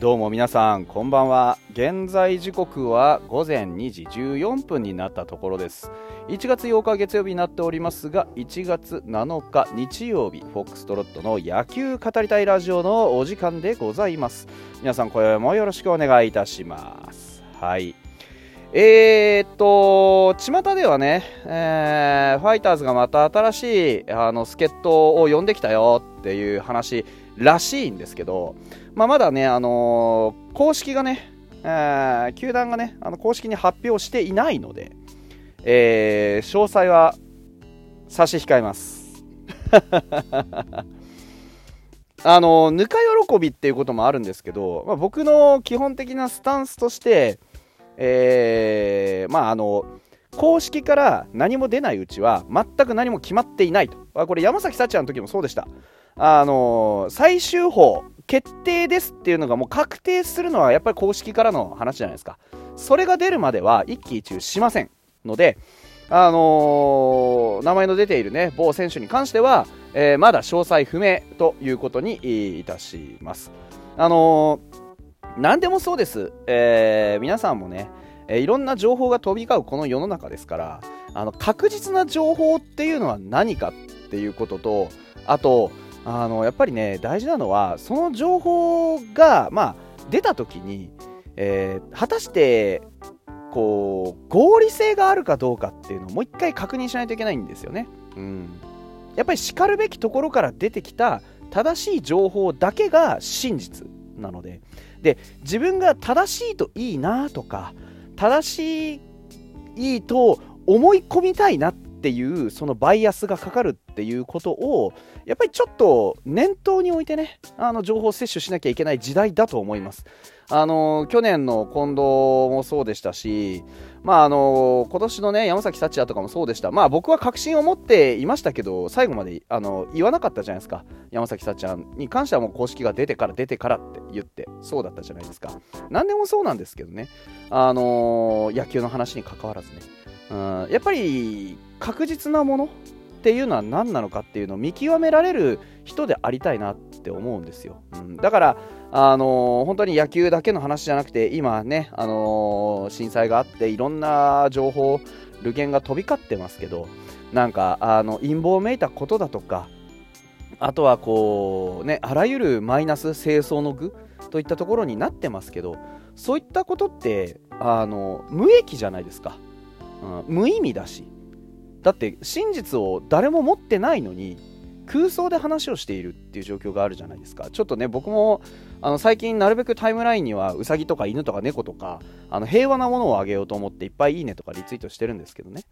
どうも皆さんこんばんは。現在時刻は午前2時14分になったところです。1月8日月曜日になっておりますが1月7日日曜日フォックストロットの野球語りたいラジオのお時間でございます。皆さん今宵もよろしくお願いいたします。はい。えー、っと、巷ではね、えー、ファイターズがまた新しいあの助っ人を呼んできたよっていう話らしいんですけど、まあ、まだね、あのー、公式がね、えー、球団がね、あの公式に発表していないので、えー、詳細は差し控えます。あのぬか喜びっていうこともあるんですけど、まあ、僕の基本的なスタンスとして、えー、まああの公式から何も出ないうちは全く何も決まっていないと。あこれ山崎幸也の時もそうでした。あの最終法決定ですっていうのがもう確定するのはやっぱり公式からの話じゃないですか。それが出るまでは一喜一憂しませんので、あのー、名前の出ているね、某選手に関しては、えー、まだ詳細不明ということにいたします。あのー、何でもそうです。え、皆さんもね、えいろんな情報が飛び交うこの世の中ですから、あの、確実な情報っていうのは何かっていうことと、あと、あのやっぱりね大事なのはその情報が、まあ、出た時に、えー、果たしてこう合理性があるかどうかっていうのをもう一回確認しないといけないんですよね。うん、やっぱりしかるべきところから出てきた正しい情報だけが真実なのでで自分が正しいといいなとか正しいと思い込みたいなっていうそのバイアスがかかるっていうことをやっぱりちょっと念頭に置いてねあの情報摂取しなきゃいけない時代だと思います。あの去年の近藤もそうでしたしまああの今年のね山崎幸也とかもそうでした。まあ僕は確信を持っていましたけど最後まであの言わなかったじゃないですか。山崎幸也に関してはもう公式が出てから出てからって言ってそうだったじゃないですか。何でもそうなんですけどね。あの野球の話に関わらずね。うんやっぱり確実なものっていうのは何なのかっていうのを見極められる人でありたいなって思うんですよ。うん、だから、あのー、本当に野球だけの話じゃなくて今ね、あのー、震災があっていろんな情報、流言が飛び交ってますけどなんかあの陰謀めいたことだとかあとはこうねあらゆるマイナス清掃の具といったところになってますけどそういったことってあの無益じゃないですか、うん、無意味だし。だって真実を誰も持ってないのに空想で話をしているっていう状況があるじゃないですか。ちょっとね僕もあの最近なるべくタイムラインにはウサギとか犬とか猫とかあの平和なものをあげようと思っていっぱいいいねとかリツイートしてるんですけどね。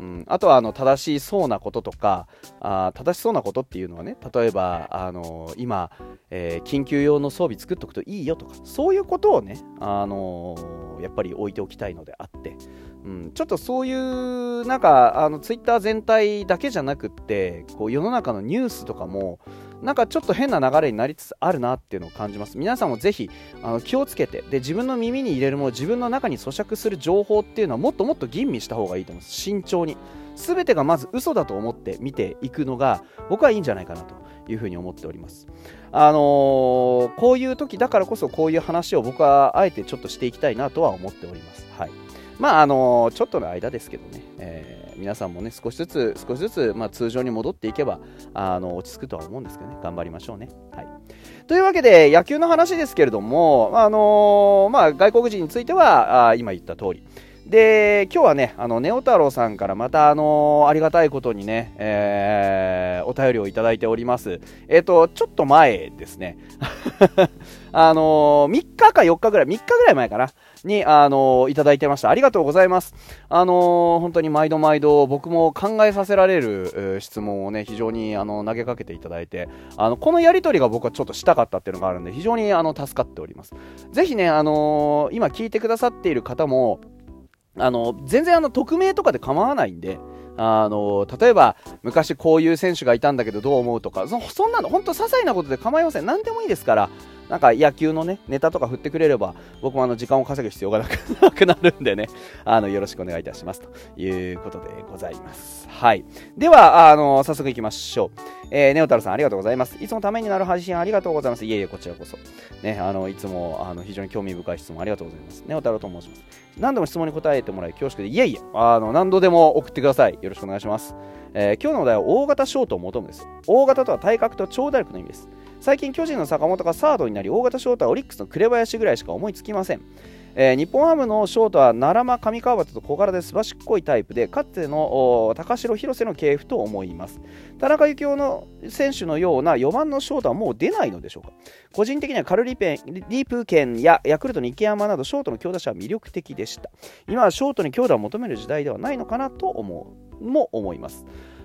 うん、あとはあの正しそうなこととかあ正しそうなことっていうのはね例えばあの今、えー、緊急用の装備作っておくといいよとかそういうことをね、あのー、やっぱり置いておきたいのであって、うん、ちょっとそういうなんかあのツイッター全体だけじゃなくってこう世の中のニュースとかもなんかちょっと変な流れになりつつあるなっていうのを感じます。皆さんもぜひあの気をつけてで自分の耳に入れるもの自分の中に咀嚼する情報っていうのはもっともっと吟味した方がいいと思います。慎重に。全てがまず嘘だと思って見ていくのが僕はいいんじゃないかなというふうに思っております。あのー、こういう時だからこそこういう話を僕はあえてちょっとしていきたいなとは思っております。はい。まああの、ちょっとの間ですけどね、えー皆さんもね少しずつ少しずつ、まあ、通常に戻っていけばあの落ち着くとは思うんですけどね。頑張りましょうね。はい。というわけで野球の話ですけれども、あの、まあ、外国人についてはあ今言った通り。で今日はねあのネオ太郎さんからまた、あのー、ありがたいことにね、えー、お便りをいただいておりますえっ、ー、とちょっと前ですね あのー、3日か4日ぐらい3日ぐらい前かなに、あのいただいてました。ありがとうございます。あの本当に毎度毎度僕も考えさせられる質問をね、非常にあの投げかけていただいて、あの、このやりとりが僕はちょっとしたかったっていうのがあるんで、非常にあの、助かっております。ぜひね、あの今聞いてくださっている方も、あの、全然あの、匿名とかで構わないんで、あの例えば昔こういう選手がいたんだけどどう思うとかそそんなの本当些細なことで構いません。何でもいいですからなんか野球のね、ネタとか振ってくれれば、僕もあの時間を稼ぐ必要がなくなるんでね、あの、よろしくお願いいたします。ということでございます。はい。では、あの、早速行きましょう。えー、ネオタルさんありがとうございます。いつもためになる配信ありがとうございます。いえいえ、こちらこそ。ね、あの、いつも、あの、非常に興味深い質問ありがとうございます。ネオタルと申します。何度も質問に答えてもらい恐縮で、いえいえ、あの、何度でも送ってください。よろしくお願いします。えー、今日のお題は大型ショートを求むです。大型とは体格と長打力の意味です。最近巨人の坂本がサードになり大型ショートはオリックスの紅林ぐらいしか思いつきません、えー、日本ハムのショートは奈良間上川端と小柄です。ばしっこいタイプでかつての高城広瀬の系譜と思います。田中幸雄の選手のような4番のショートはもう出ないのでしょうか。個人的にはカルリペンリープケンやヤクルトの池山などショートの強打者は魅力的でした。今はショートに強打を求める時代ではないのかなと思うも思います。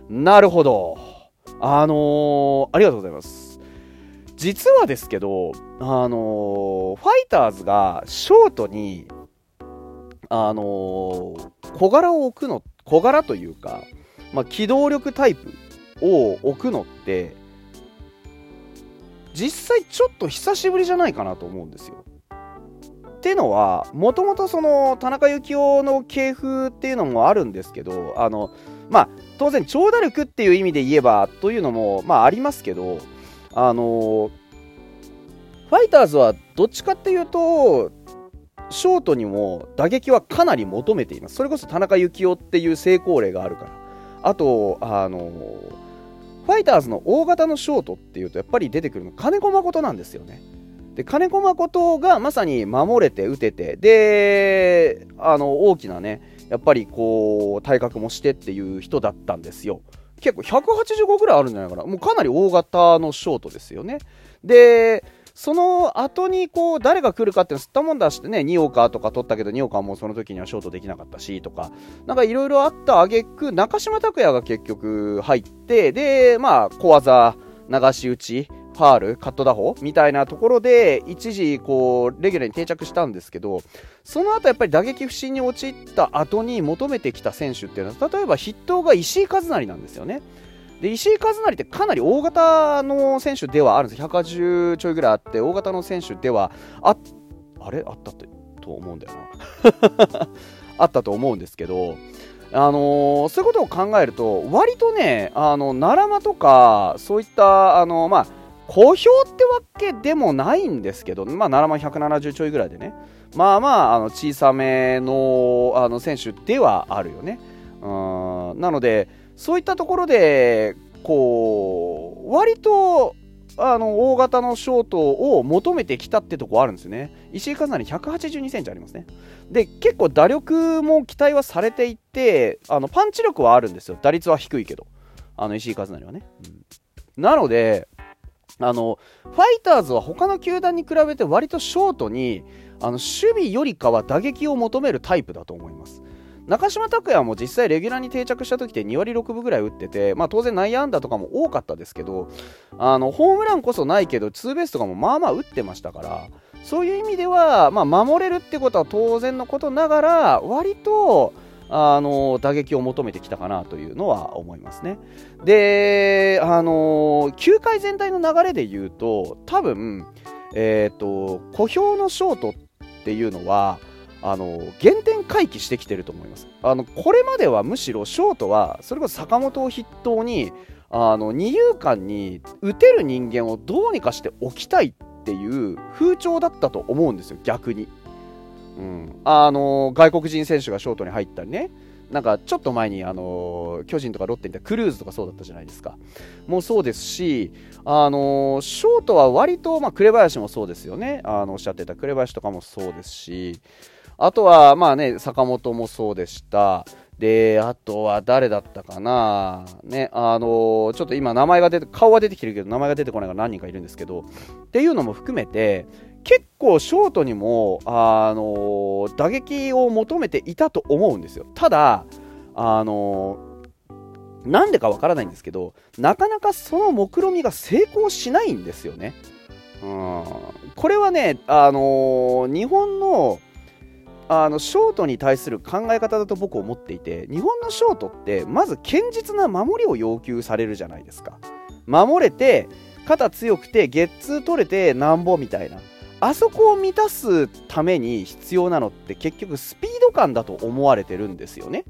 なるほど。あのー、ありがとうございます。実はですけど、あのー、ファイターズがショートに、あのー、小柄を置くの、小柄というか、まあ、機動力タイプを置くのって、実際ちょっと久しぶりじゃないかなと思うんですよ。ってのは、もともとその田中幸雄の系譜っていうのもあるんですけど、あの、まあ、当然長打力っていう意味で言えばというのも、まあありますけど、あの、ファイターズはどっちかっていうと、ショートにも打撃はかなり求めています。それこそ田中幸雄っていう成功例があるから。あと、あの、ファイターズの大型のショートっていうと、やっぱり出てくるの金子誠なんですよね。で、金子誠がまさに守れて打てて、で、あの、大きなね、やっぱりこう、体格もしてっていう人だったんですよ。結構185ぐらいあるんじゃないかな。もうかなり大型のショートですよね。で、その後にこう誰が来るかっていうの吸ったもんだしてね、ニオカとか取ったけど、ニオカはもうその時にはショートできなかったしとか、なんかいろいろあった挙句、中島拓也が結局入って、で、まあ、小技、流し打ち、ファール、カット打法みたいなところで、一時、こう、レギュラーに定着したんですけど、その後やっぱり打撃不振に陥った後に求めてきた選手っていうのは、例えば筆頭が石井和成なんですよね。で、石井和成ってかなり大型の選手ではあるんです。180ちょいぐらいあって、大型の選手では、あ、あれ？あった、と思うんだよな。あったと思うんですけど、あのー、そういうことを考えると、割とね、あの、奈良間とか、そういった、あのー、まあ、好評ってわけでもないんですけど、まあ、7万170ちょいぐらいでね、まあまあ、あの小さめのあの選手ではあるよね。うんなので、そういったところで、こう、割と、あの、大型のショートを求めてきたってとこあるんですよね。石井和成182センチありますね。で、結構打力も期待はされていて、あの、パンチ力はあるんですよ。打率は低いけど。あの、石井和成はね。うん、なので、あの、ファイターズは他の球団に比べて割とショートに、あの、守備よりかは打撃を求めるタイプだと思います。中島拓也も実際レギュラーに定着した時って2割6分ぐらい打ってて、まあ当然内野安打とかも多かったですけど、あの、ホームランこそないけど、ツーベースとかもまあまあ打ってましたから、そういう意味では、まあ守れるってことは当然のことながら、割と、あの打撃を求めてきたかなというのは思いますね。で、あの球界全体の流れで言うと、多分、えっ、ー、と、小兵のショートっていうのは、あの原点回帰してきてると思います。あのこれまではむしろショートは、それこそ坂本を筆頭に、あの二遊間に打てる人間をどうにかして置きたいっていう風潮だったと思うんですよ、逆に。うん、あの外国人選手がショートに入ったりね、なんかちょっと前に、あの巨人とかロッテみたいなクルーズとかそうだったじゃないですか。もうそうですし、あのショートは割と、まあ、紅林もそうですよね。あのおっしゃってた紅林とかもそうですし、あとは、まあね、坂本もそうでした。で、あとは誰だったかなね、あのちょっと今名前が出て、顔は出てきてるけど、名前が出てこないから何人かいるんですけど、っていうのも含めて、結構ショートにも、あの、打撃を求めていたと思うんですよ。ただ、あの、なんでかわからないんですけど、なかなかその目論見みが成功しないんですよね。うん、これはね、あの、日本のあのショートに対する考え方だと僕思っていて日本のショートってまず堅実な守りを要求されるじゃないですか守れて肩強くてゲッツー取れてなんぼみたいなあそこを満たすために必要なのって結局スピード感だと思われてるんですよね。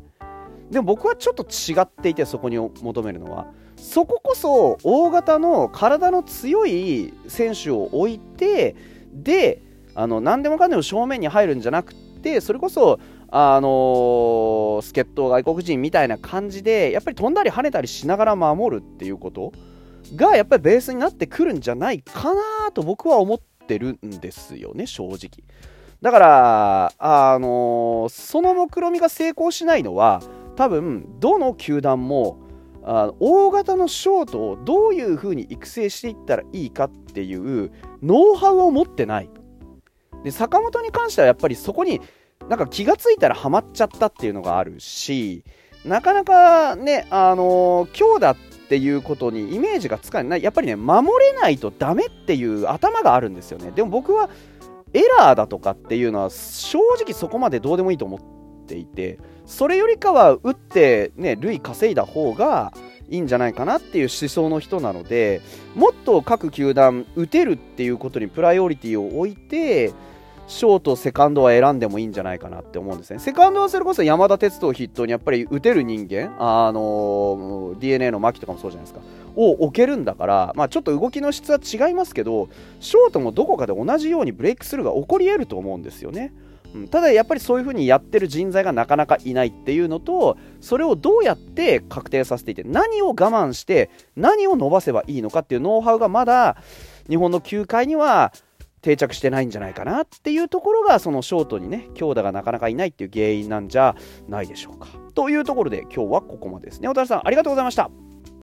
でも僕はちょっと違っていてそこに求めるのはそここそ大型の体の強い選手を置いてであの何でもかんでも正面に入るんじゃなくてそれこそあの、助っ人外国人みたいな感じでやっぱり飛んだり跳ねたりしながら守るっていうことがやっぱりベースになってくるんじゃないかなと僕は思っててるんですよね正直。だからあのー、その目論見みが成功しないのは多分どの球団もあ大型のショートをどういう風に育成していったらいいかっていうノウハウを持ってない。で坂本に関してはやっぱりそこになんか気がついたらハマっちゃったっていうのがあるしなかなかねあの強打っっていうことにイメージがつかない。やっぱりね守れないとダメっていう頭があるんですよね。でも僕はエラーだとかっていうのは正直そこまでどうでもいいと思っていてそれよりかは打ってね塁稼いだ方がいいんじゃないかなっていう思想の人なのでもっと各球団打てるっていうことにプライオリティを置いてショート、セカンドは選んでもいいんじゃないかなって思うんですね。セカンドはそれこそ山田哲人を筆頭にやっぱり打てる人間、あのー、DNA の牧とかもそうじゃないですか、を置けるんだから、まあ、ちょっと動きの質は違いますけど、ショートもどこかで同じようにブレイクスルーが起こり得ると思うんですよね。ただやっぱりそういう風にやってる人材がなかなかいないっていうのとそれをどうやって確定させていて何を我慢して何を伸ばせばいいのかっていうノウハウがまだ日本の球界には定着してないんじゃないかなっていうところがそのショートにね強打がなかなかいないっていう原因なんじゃないでしょうか。というところで今日はここまでですね。小田さんありがとうございました。